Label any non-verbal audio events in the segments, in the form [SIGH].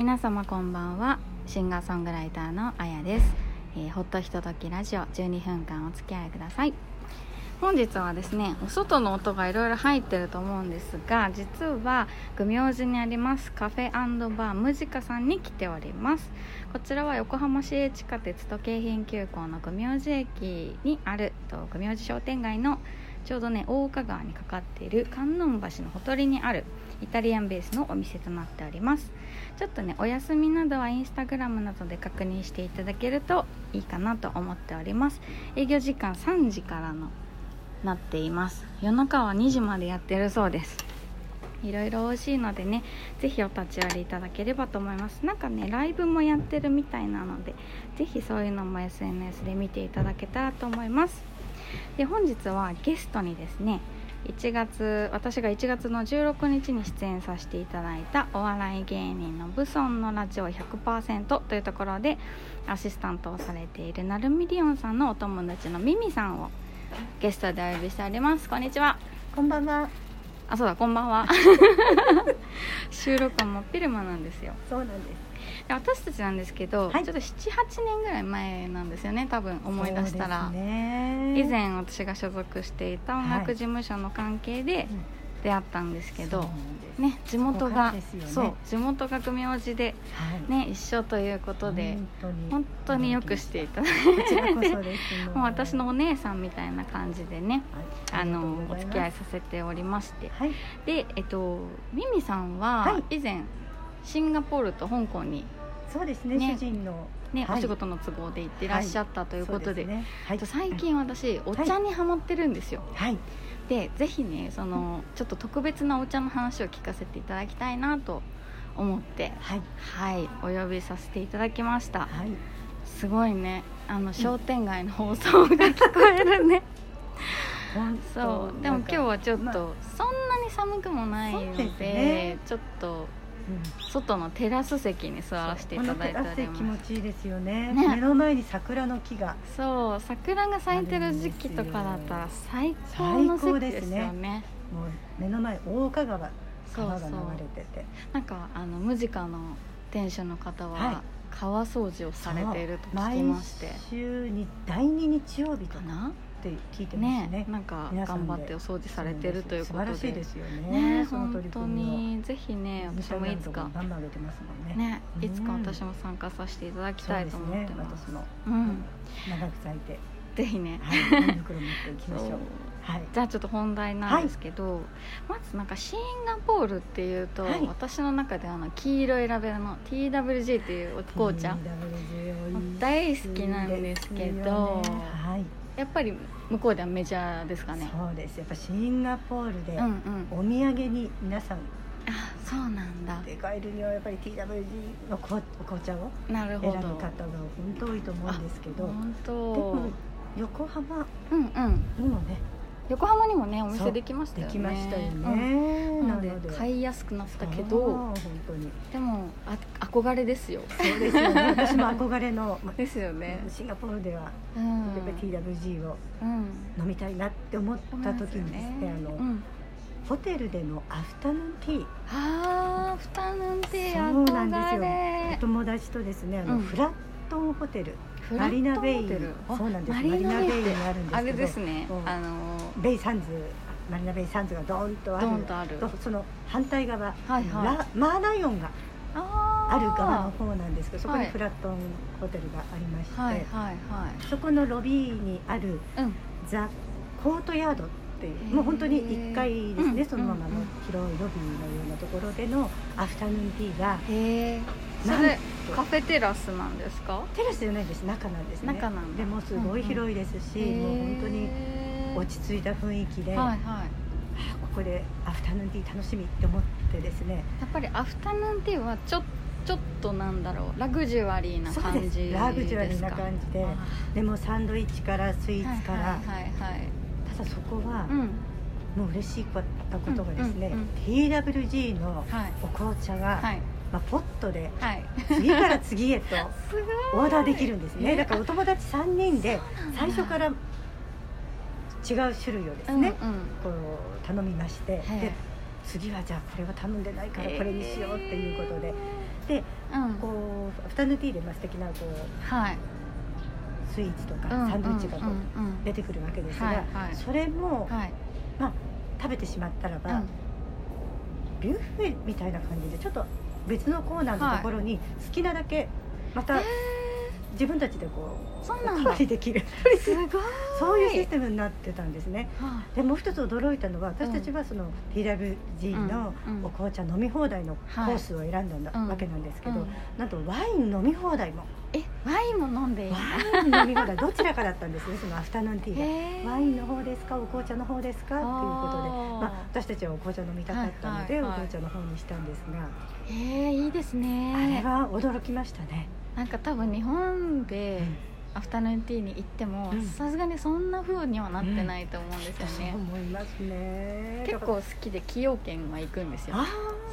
皆様こんばんは。シンガーソングライターのあやです、えー、ほっとひとときラジオ12分間お付き合いください。本日はですねお外の音がいろいろ入ってると思うんですが実は組明寺にありますカフェバームジカさんに来ております。こちらは横浜市営地下鉄時計研究校の組明寺駅にあると組明寺商店街のちょうどね大岡川にかかっている観音橋のほとりにあるイタリアンベースのお店となっております。ちょっとねお休みなどはインスタグラムなどで確認していただけるといいかなと思っております。営業時間3時からのなっています。夜中は2時までやってるそうです。いろいろ美味しいのでねぜひお立ち寄りいただければと思います。なんかねライブもやってるみたいなのでぜひそういうのも SNS で見ていただけたらと思います。で本日はゲストにですね1月私が1月の16日に出演させていただいたお笑い芸人のブソンのラジオ100%というところでアシスタントをされているナルミリオンさんのお友達のミミさんをゲストでお呼びしておりますこんにちはこんばんは。あそうだこんばんは。[LAUGHS] 収録は真っ昼間なんですよ。そうなんです。で私たちなんですけど、はい。ちょっと78年ぐらい前なんですよね多分思い出したら、そうですね、以前私が所属していた音楽事務所の関係でうん出会ったんですけど、ね地元がねそう地元が組王子ではい、ね一緒ということで本当によくしていただい。てもう私のお姉さんみたいな感じでねはい、あのお付き合いす。させておりましてはい、でえっとミミさんははい以前シンガポールと香港にそうですね。ね主人のね、はい。お仕事の都合で行ってらっしゃったということで,、そうすね、はい、えっと最近私お茶にハマってるんですよ、はい、でぜひねそのちょっと特別なお茶の話を聞かせていただきたいなと思ってはい、はいお呼びさせていただきました。はい、すごいね。あの商店街の放送が聞こえるね。[LAUGHS] そう。でも今日はちょっと、まあ。そんなに寒くもないのでね。ちょっとうん外のテラス席に座らせていただいておこのテラス気持ります。ちいいですよね。ね目の前に桜の木が。そう桜が咲いてる時期とかだったら最高の席ですすでねよね。もう目の前大岡川川が流そうれてて。なんかあのムジカの店主の方は、はい。川掃除をされていると聞きまして。毎週に第二日曜日とか。かな？って聞いてますね。ねなんか頑張ってお掃除されてるということで。素晴らしいですよね。ね本当にぜひね私もいつか。バンバン上げてますもんね。ねいつか私も参加させていただきたいと思ってます。そうですね。うん。私も長く咲いて。ぜひね、はい袋持っていきましょう。はい。じゃあちょっと本題なんですけど、まずなんかシンガポールっていうと、はい。私の中であの黄色いラベルの TWG っていうお紅茶。大好きなんですけどはいやっぱり向こうではメジャーですかね。そうです。やっぱシンガポールでうんうん。お土産に皆さん。あそうなんだ。で帰るにはやっぱり TWG のこお紅茶を選ぶ方が本当多いと思うんですけど。で本当。も横浜うんうん。にもね横浜にもねお店できましたでよね。きましたようん。ね、なので買いやすくなったけど本当に。でもあ憧れですよ。そうですよね。[LAUGHS] 私も憧れの、まですよね。シンガポールではうん。やっぱり TWG をうん。飲みたいなって思った時にですねあの、うん。ホテルでのアフタヌーンティー。あーアフタヌーンティーそうなんですよ。お友達とですねあの、うん。フラトンホテル。マリナベイそうなんです。マリナベイにあるんですけど。あれですね。うん。あのベイサンズマリナベイサンズがドーンとある。とある。とその反対側、はいはい。マーライオンがある側の方なんですけどそこにはいフラトンホテルがありまして、はいはいはそこのロビーにあるいうん。ザ・コートヤードっていうもう本当に1階ですね、うん。そのままのうんうん広いロビーのようなところでのアフタヌーンティーがへえそれとカフェテラスなんですか？テラスじゃないです中なんですね。中なんだ。でもすごい広いですし、もう本当に落ち着いた雰囲気で、はいはい。あここでアフタヌーンティー楽しみって思ってですね。やっぱりアフタヌーンティーはちょちょっとなんだろう。ラグジュアリーな感じですです。かラグジュアリーな感じで。あでもサンドイッチからスイーーツから、はいはいはいはい。ただそこは、うん。もう嬉しかったことがですね、うんうんうん TWG のはい。お紅茶が、はい。まあ、ポットではい。次から次へと [LAUGHS] オーダーできるんですね。えだからお友達3人で最初から違う種類をですね、こう頼みましてはい。で次はじゃあこれは頼んでないからこれにしようっていうことで、でうん。こうアフタヌーンティーでまあ素敵なこうはい。スイーツとかうんサンドイッチがこう出てくるわけですが、それも、はい。まあ食べてしまったらば、うん。ビュッフェみたいな感じでちょっと別のコーナーのところに好きなだけまた自分たちでこうそうなんできる。すごい。そういうシステムになってたんですね。はでもう一つ驚いたのは私たちはその TWG のお紅茶飲み放題のコはい。ースを選んだうんわけなんですけど、うん。なんとワイン飲み放題も。えワインも飲んでいいワんだイン飲み放題どちらかだったんですね [LAUGHS] そのアフタヌーンティーが。ワインの方ですか？お紅茶の方ですか？っていうことで。あー。まあ、私たちはお紅茶飲みたかったので、お紅茶の方にしたんですが、へえいいですあれねは驚きましたね。なんか多分日本でうん。アフタヌーンティーに行ってもうん。さすがにそんな風にはなってないと思うんですよね、思いますね。結構好きで崎陽軒は行くんですよ。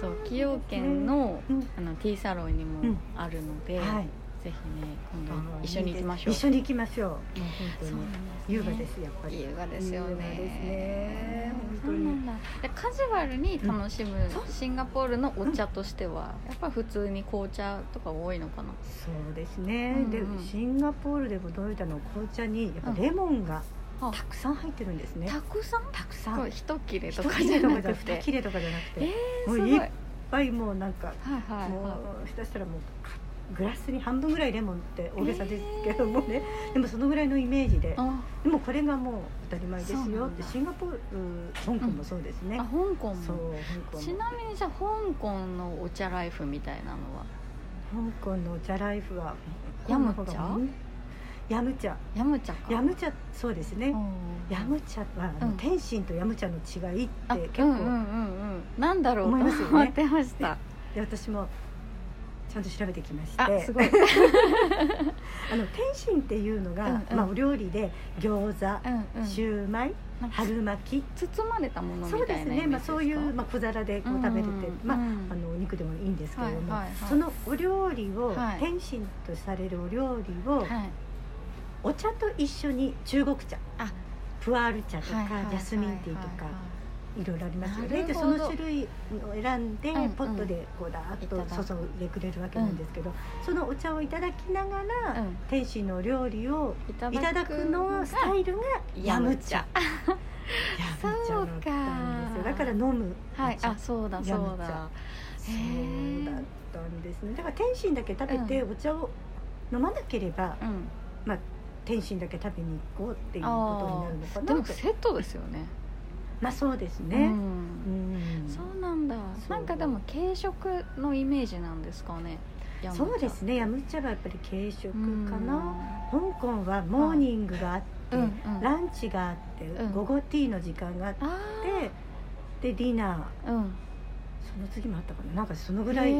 そう崎陽軒のうん。あのティーサロンにもうん。あるので、はいぜひね今度一緒に行きましょう。一緒に行きましょう。もう本当に。ね。優雅ですやっぱり。優雅ですよね。そうなんだ。でカジュアルに楽しむシンガポールのお茶としてはやっぱり普通に紅茶とか多いのかな。そうですね。うんうん。でシンガポールでも驚いたのは紅茶にやっぱレモンがあ。たくさん入ってるんんね。たくさん？たくさん。一切れ一とかじゃなくて。二切れとかじゃなくえて、もういっぱいもうなんかはいはいもはう下手したらもうグラスに半分ぐらいレモンって大げさですけどもね、でもそのぐらいのイメージで。でもこれがもう当たり前ですよって。シンガポール香港もそうですね、あ香港そうも香港も。ちなみにじゃあ香港のお茶ライフみたいなのは？香港のお茶ライフはヤム茶香港の方がうんヤム茶ヤム茶か。ヤム茶そうですね。うん。ヤム茶はあの、うん。天津とヤム茶の違いっあて結構、うんうんうんうん。なんだろうと思いますよね思ってましたで私もちゃんと調べてきまして。あすごい。[LAUGHS] あの天津っていうのが、うんうん。まあ、お料理で餃子、うんうん。シューマイ春巻き。包まれたものみたそうですね、まあ、そういう、まあ、小皿でこう食べれて、うんまあ、うん。あのお肉でもいいんですけれども、はいはいはい。そのお料理を、はい。天津とされるお料理を、はい。お茶と一緒に中国茶。あ。プワール茶とか、はいはいはいジャスミンティーとか、いろいろありますよね。でその種類を選んで、ポットでこうだくと注いでくれるわけなんですけど、そのお茶をいただきながら、うん。天津の料理をいただくのスタイルがヤム茶。ヤム茶。だったんですよ。だから飲むはい。あそうだそうだ。茶。そうだったんですね。だから天津だけ食べてうお茶を飲まなければ、うん。まあ天津だけ食べに行こうっていうことになるのかでなともセットですよねまあそうですうね、ん。うん。そうなんだ。なんかでも軽食のイメージなんですかね？そうですね。ヤム茶はやっぱり軽食うん。かな香港はモーニングがあって、うんうん。ランチがあって、うん。午後ティーの時間があってあでディナー。ーうん。その次もあったかな。なんかそのぐらい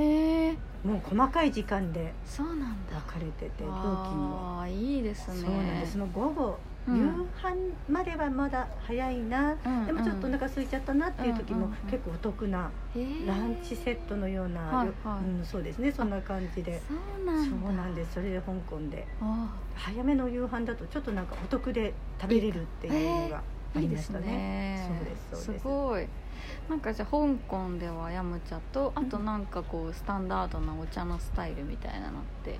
もう細かい時間でそうなんだ。分かれてて料金もああいいですね。そうなんです。その午後、うん。夕飯まではまだ早いな、うん。でもちょっとお腹空いちゃったなっていう時も結構お得なランチセットのような、はいはい。うん、そうですね。そんな感じで。そうなんだ。そうなんです。それで香港で。あ早めの夕飯だとちょっとなんかお得で食べれるっていうのがあーいいですりましたね。ね。そうですそうです。ごい。なんかじゃあ香港ではヤム茶とあとなんかこうスタンダードなお茶のスタイルみたいなのって。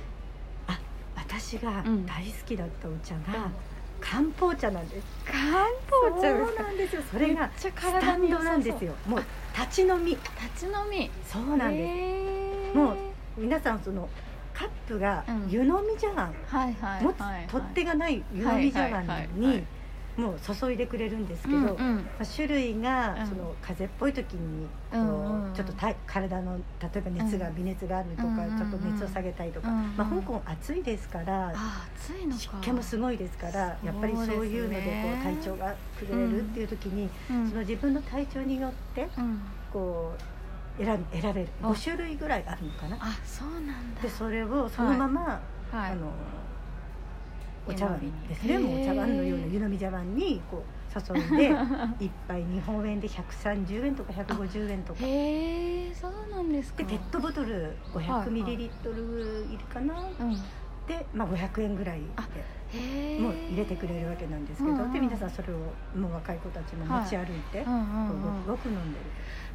私がうん。大好きだったお茶が、うん漢方茶なんです。漢方茶ですか？そうなんですよ。それがスタンドなんですよ。もう立ち飲み。立ち飲み。そうなんです、もう皆さんそのカップがうん湯飲み茶碗、はいはいはいはい取っ手がない湯飲み茶碗にもう注いでくれるんですけど、うんうまんあ、種類がうん。その風邪っぽい時にこう、うんうんうん。ちょっとた体の例えば熱が、うん。微熱があるとか、うんちょっと熱を下げたいとか、うんうんまあ、香港暑いですから、湿気もすごいですからやっぱりそういうのでこう体調が崩れるっていう時に、うん。その自分の体調によってうん。こう選べ選べる。あ。5種類ぐらいあるのかな。あそうなんだ。でそれをそのまま、はい。あのお茶碗ですねもうお茶碗のような湯飲み茶碗にこう注いで [LAUGHS] 一杯日本円で130円とか150円とか。へえそうなんですか。でペットボトルはい500ミリリットルいるかな、うん。で、まあ、500円ぐらいあでもう入れてくれるわけなんですけど、うんうんで皆さんそれをもう若い子たちも持ち歩いて、うんうんこうごくごく飲んで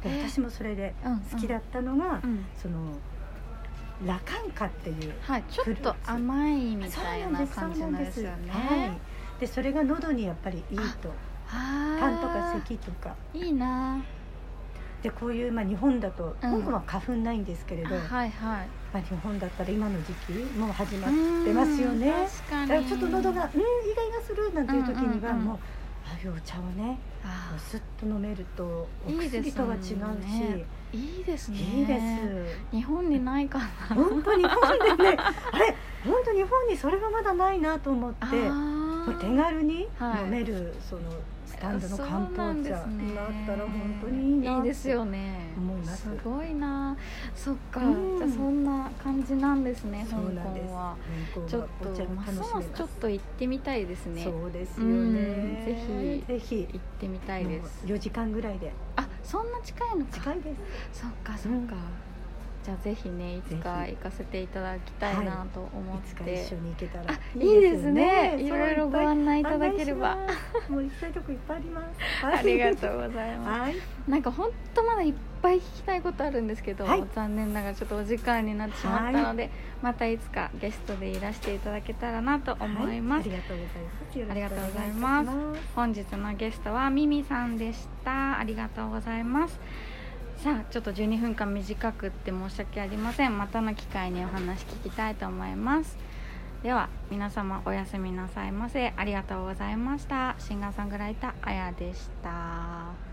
る。で私もそれでうん好きだったのが、うん。そのラカンカっていうはいちょっと甘いみたいな感じなんですよね。はい、でそれが喉にやっぱりいいと。は痰とか咳とか。いいな。でこういう、まあ、日本だとうん。香港は花粉ないんですけれど、はいはい。まあ、日本だったら今の時期もう始まってますよね。だからちょっと喉が「うんイガイガする」なんていう時にはうんうんうん。もうああいうお茶をねあスッと飲めるとお薬とは違うし。ねいいですね。いいです。日本にないかな。本当日本でねあれ本当日本にそれがまだないなと思って手軽にはい。飲めるそのスタンドの漢方茶んですね。だったら本当にいいなっていいですよね。す。すごいな。そっか、うん。じゃあそんな感じなんですね香港は。ちょっとます。ますちょっと行ってみたいですね。そうですようん。ねぜひ。ぜひ。行ってみたいです。4時間ぐらいで。あそんな近いのか。近いです。そっかそっか、うんじゃあぜひねいつか行かせていただきたいなと思っいつかて、一緒に行けたら。あいいですね。そういろいろご案内いただければ。もう行きたいとこいっぱいあります。[LAUGHS] ありがとうございます。はい。なんか本当まだいっぱい聞きたいことあるんですけど、はい。残念ながらちょっとお時間になってしまったので、またいつかゲストでいらしていただけたらなと思います、はい。ありがとうございます。ありがとうございます。本日のゲストはミミさんでした。ありがとうございますさあちょっと12分間短くって申し訳ありません。またの機会にお話聞きたいと思います。では皆様おやすみなさいませ。ありがとうございました。シンガーソングライターあやでした。